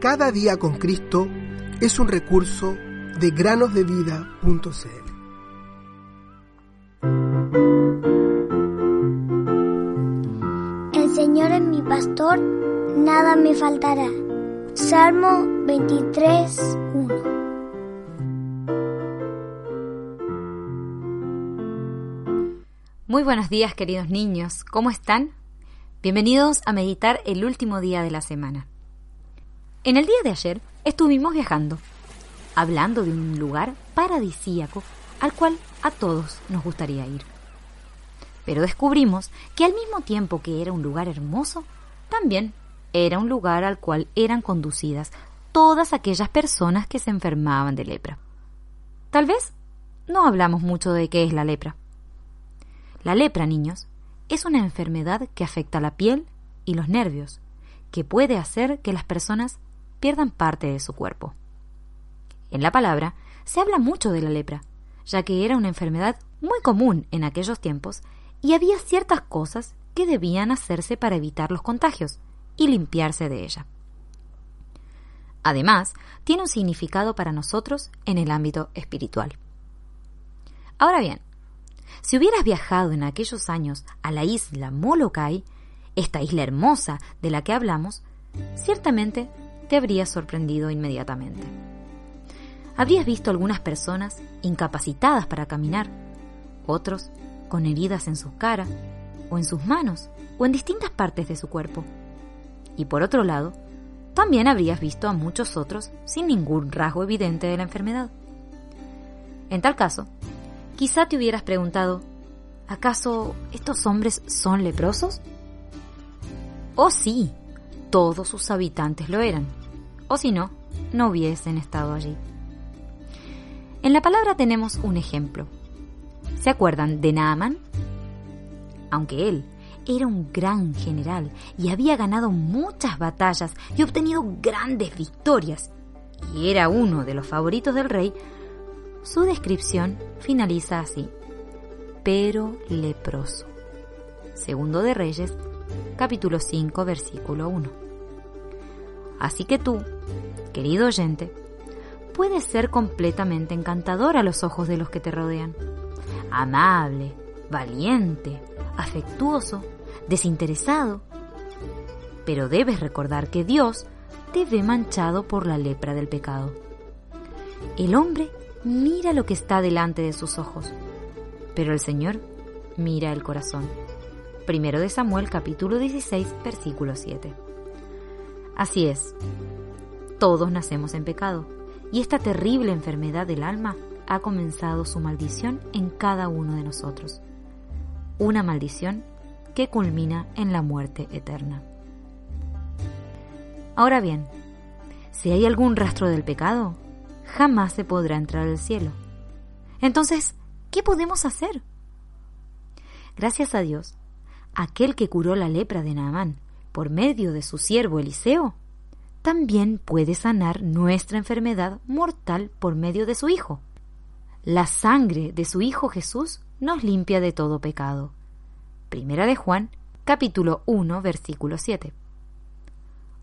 Cada día con Cristo es un recurso de granosdevida.cl. El Señor es mi pastor, nada me faltará. Salmo 23, 1. Muy buenos días queridos niños, ¿cómo están? Bienvenidos a meditar el último día de la semana. En el día de ayer estuvimos viajando, hablando de un lugar paradisíaco al cual a todos nos gustaría ir. Pero descubrimos que al mismo tiempo que era un lugar hermoso, también era un lugar al cual eran conducidas todas aquellas personas que se enfermaban de lepra. Tal vez no hablamos mucho de qué es la lepra. La lepra, niños, es una enfermedad que afecta la piel y los nervios, que puede hacer que las personas pierdan parte de su cuerpo. En la palabra se habla mucho de la lepra, ya que era una enfermedad muy común en aquellos tiempos y había ciertas cosas que debían hacerse para evitar los contagios y limpiarse de ella. Además, tiene un significado para nosotros en el ámbito espiritual. Ahora bien, si hubieras viajado en aquellos años a la isla Molokai, esta isla hermosa de la que hablamos, ciertamente te habrías sorprendido inmediatamente. Habrías visto algunas personas incapacitadas para caminar, otros con heridas en sus caras, o en sus manos, o en distintas partes de su cuerpo. Y por otro lado, también habrías visto a muchos otros sin ningún rasgo evidente de la enfermedad. En tal caso, Quizá te hubieras preguntado, ¿acaso estos hombres son leprosos? Oh sí, todos sus habitantes lo eran, o si no, no hubiesen estado allí. En la palabra tenemos un ejemplo. ¿Se acuerdan de Naaman? Aunque él era un gran general y había ganado muchas batallas y obtenido grandes victorias, y era uno de los favoritos del rey, su descripción finaliza así, pero leproso. Segundo de Reyes, capítulo 5, versículo 1. Así que tú, querido oyente, puedes ser completamente encantador a los ojos de los que te rodean. Amable, valiente, afectuoso, desinteresado. Pero debes recordar que Dios te ve manchado por la lepra del pecado. El hombre mira lo que está delante de sus ojos, pero el Señor mira el corazón. Primero de Samuel capítulo 16 versículo 7. Así es, todos nacemos en pecado, y esta terrible enfermedad del alma ha comenzado su maldición en cada uno de nosotros. Una maldición que culmina en la muerte eterna. Ahora bien, si hay algún rastro del pecado, jamás se podrá entrar al cielo. Entonces, ¿qué podemos hacer? Gracias a Dios, aquel que curó la lepra de Naamán por medio de su siervo Eliseo, también puede sanar nuestra enfermedad mortal por medio de su Hijo. La sangre de su Hijo Jesús nos limpia de todo pecado. Primera de Juan, capítulo 1, versículo 7.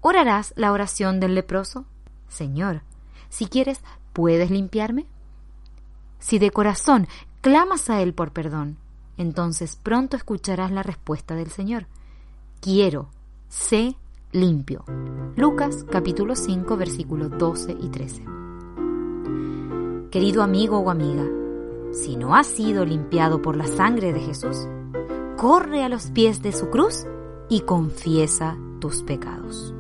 ¿Orarás la oración del leproso? Señor, si quieres, ¿puedes limpiarme? Si de corazón clamas a Él por perdón, entonces pronto escucharás la respuesta del Señor. Quiero, sé limpio. Lucas capítulo 5 versículos 12 y 13. Querido amigo o amiga, si no has sido limpiado por la sangre de Jesús, corre a los pies de su cruz y confiesa tus pecados.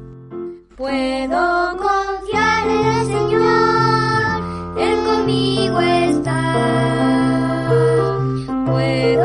Puedo confiar en el Señor, Él conmigo está. Puedo